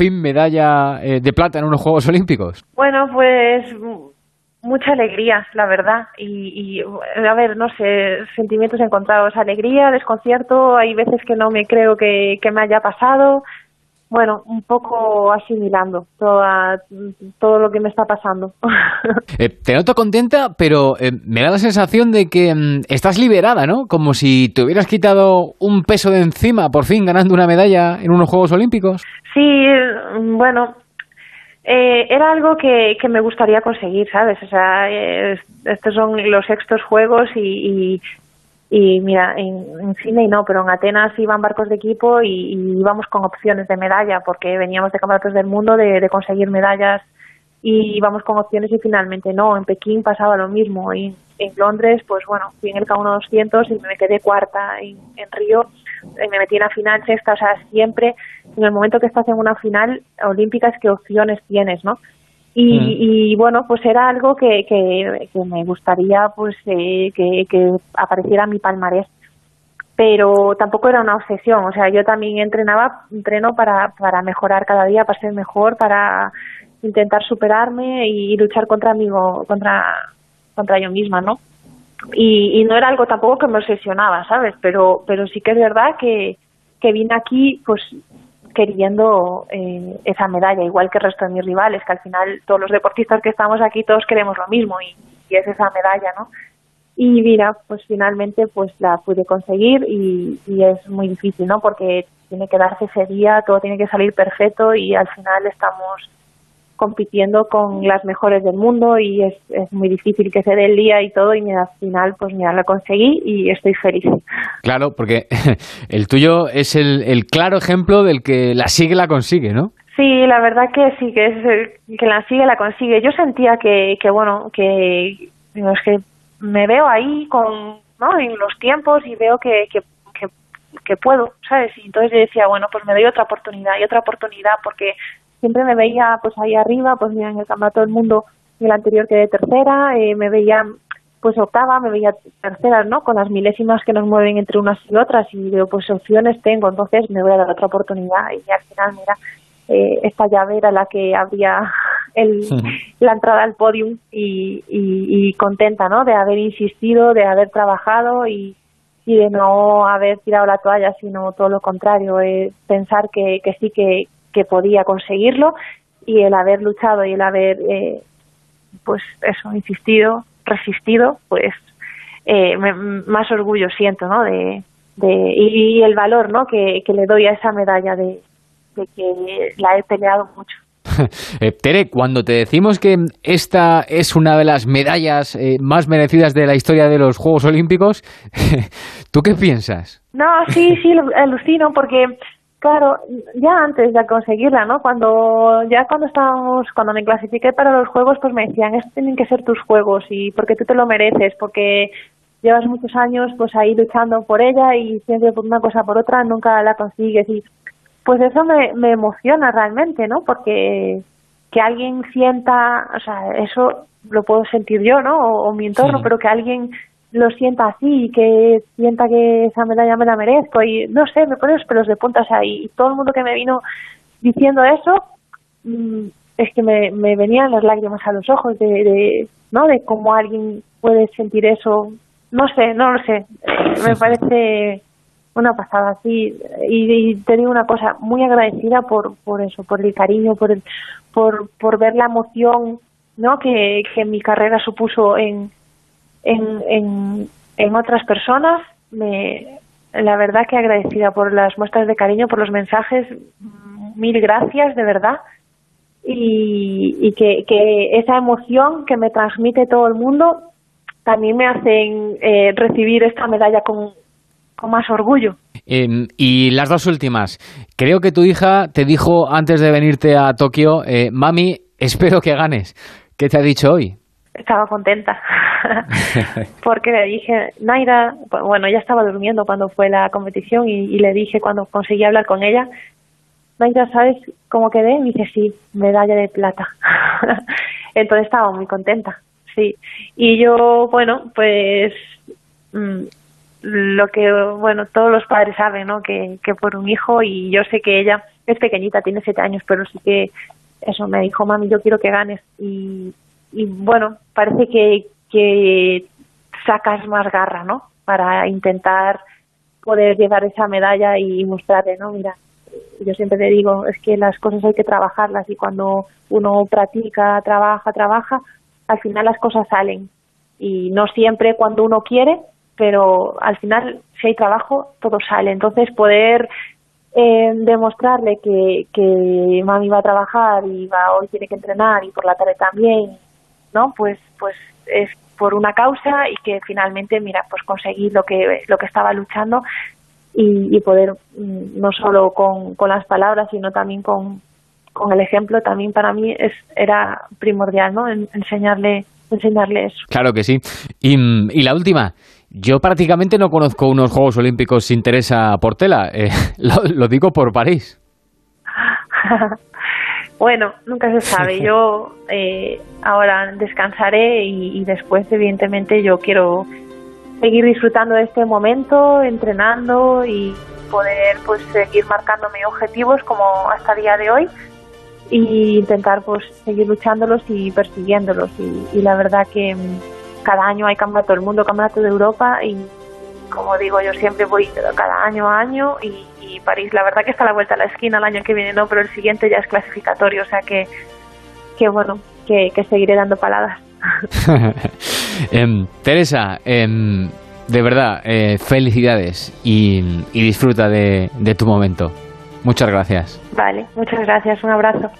fin medalla eh, de plata en unos Juegos Olímpicos? Bueno, pues mucha alegría, la verdad. Y, a ver, no sé, sentimientos encontrados. Alegría, desconcierto. Hay veces que no me creo que, que me haya pasado bueno, un poco asimilando toda, todo lo que me está pasando. Eh, te noto contenta, pero eh, me da la sensación de que mm, estás liberada, ¿no? Como si te hubieras quitado un peso de encima, por fin ganando una medalla en unos Juegos Olímpicos. Sí, bueno, eh, era algo que, que, me gustaría conseguir, ¿sabes? O sea, estos son los sextos Juegos y y mira, en, en Sydney no, pero en Atenas iban barcos de equipo y, íbamos con opciones de medalla, porque veníamos de campeonatos del mundo de, conseguir medallas y íbamos con opciones y finalmente no. En Pekín pasaba lo mismo y en Londres, pues bueno, fui en el K1 200 y me quedé cuarta. En, en Río eh, me metí en la final sexta, o sea, siempre en el momento que estás en una final olímpica es que opciones tienes, ¿no? Y, bueno, pues era algo que, que, me gustaría pues eh, que, que apareciera mi palmarés pero tampoco era una obsesión, o sea, yo también entrenaba, entreno para, para mejorar cada día, para ser mejor, para intentar superarme y luchar contra mí, contra, contra yo misma, ¿no? Y, y no era algo tampoco que me obsesionaba, ¿sabes? Pero, pero sí que es verdad que, que vine aquí, pues queriendo eh, esa medalla, igual que el resto de mis rivales, que al final todos los deportistas que estamos aquí todos queremos lo mismo y, es esa medalla, ¿no? Y mira, pues finalmente pues la pude conseguir y, y, es muy difícil, ¿no? Porque tiene que darse ese día, todo tiene que salir perfecto y al final estamos compitiendo con las mejores del mundo y es, es muy difícil que se dé el día y todo y al final pues mira, lo conseguí y estoy feliz. Claro, porque el tuyo es el, el claro ejemplo del que la sigue la consigue, ¿no? Sí, la verdad que sí, que es que la sigue la consigue. Yo sentía que, que bueno, que, es que me veo ahí con, ¿no? En los tiempos y veo que, que, que puedo, ¿sabes? Y entonces yo decía, bueno, pues me doy otra oportunidad y otra oportunidad porque siempre me veía pues ahí arriba, pues mira, en el campeonato del mundo, en el anterior quedé tercera, eh, me veía pues octava, me veía tercera, ¿no? Con las milésimas que nos mueven entre unas y otras y digo, pues opciones tengo, entonces me voy a dar otra oportunidad y al final, mira, eh, esta llave era la que abría el, la entrada al podium y, y, contenta, ¿no? De haber insistido, de haber trabajado y, y de no haber tirado la toalla, sino todo lo contrario, eh, pensar que, que sí que, que podía conseguirlo y el haber luchado y el haber, eh, pues eso, insistido, resistido, pues eh, más orgullo siento, ¿no? De, de, y, el valor, ¿no? Que, que, le doy a esa medalla de, de que la he peleado mucho. Eh, Tere, cuando te decimos que esta es una de las medallas más merecidas de la historia de los Juegos Olímpicos, ¿tú qué piensas? No, sí, sí, alucino porque Claro, ya antes de conseguirla, ¿no? Cuando ya cuando estábamos, cuando me clasifiqué para los juegos, pues me decían, estos tienen que ser tus juegos y porque tú te lo mereces, porque llevas muchos años pues ahí luchando por ella y siempre por una cosa por otra nunca la consigues y pues eso me, me emociona realmente, ¿no? Porque que alguien sienta, o sea, eso lo puedo sentir yo, ¿no? O, mi entorno, pero que alguien lo sienta así, que sienta que esa medalla me la merezco y no sé, me pone los pelos de punta, o sea, y, todo el mundo que me vino diciendo eso, mm, es que me, me venían las lágrimas a los ojos de, de, ¿no? De cómo alguien puede sentir eso, no sé, no lo sé, me parece una pasada así y, te digo una cosa, muy agradecida por, por eso, por el cariño, por, el, por, por ver la emoción, ¿no? Que, que mi carrera supuso en en, en, en otras personas. Me, la verdad que agradecida por las muestras de cariño, por los mensajes. Mil gracias, de verdad. Y, y que, que esa emoción que me transmite todo el mundo también me hacen eh, recibir esta medalla con, con más orgullo. Em, y las dos últimas. Creo que tu hija te dijo antes de venirte a Tokio, eh, mami, espero que ganes. ¿Qué te ha dicho hoy? Estaba contenta. porque le dije, Naira, bueno, ella estaba durmiendo cuando fue la competición y, le dije cuando conseguí hablar con ella, Naira, ¿sabes cómo quedé? Y me dice, sí, medalla de plata. Entonces estaba muy contenta, sí. Y yo, bueno, pues mm, lo que, bueno, todos los padres saben, ¿no? Que, que por un hijo y yo sé que ella es pequeñita, tiene siete años, pero sí que eso me dijo, mami, yo quiero que ganes. Y, y bueno, parece que, que sacas más garra, ¿no? Para intentar poder llevar esa medalla y mostrarle, ¿no? Mira, yo siempre te digo, es que las cosas hay que trabajarlas y cuando uno practica, trabaja, trabaja, al final las cosas salen. Y no siempre cuando uno quiere, pero al final si hay trabajo, todo sale. Entonces poder eh, demostrarle que, que mami va a trabajar y va hoy tiene que entrenar y por la tarde también, ¿no? Pues, pues es por una causa y que finalmente, mira, pues conseguir lo que, lo que estaba luchando y, poder, mm, no solo con, con las palabras, sino también con, con el ejemplo, también para mí es, era primordial, ¿no? enseñarle, enseñarle eso. Claro que sí. Y, y la última, yo prácticamente no conozco unos Juegos Olímpicos sin Teresa Portela. Eh, lo, digo por París. bueno, nunca se sabe. Yo eh, ahora descansaré y, después, evidentemente, yo quiero seguir disfrutando de este momento, entrenando y poder pues seguir marcándome objetivos como hasta el día de hoy y intentar pues seguir luchándolos y persiguiéndolos y, la verdad que mm, cada año hay campeonato del mundo, campeonato de Europa y como digo yo siempre voy cada año a año y, París la verdad que está a la vuelta a la esquina el año que viene no, pero el siguiente ya es clasificatorio, o sea que, que bueno, que, seguiré dando paladas. Em, Teresa, em, de verdad, eh, felicidades y, disfruta de, de tu momento. Muchas gracias. Vale, muchas gracias. Un abrazo.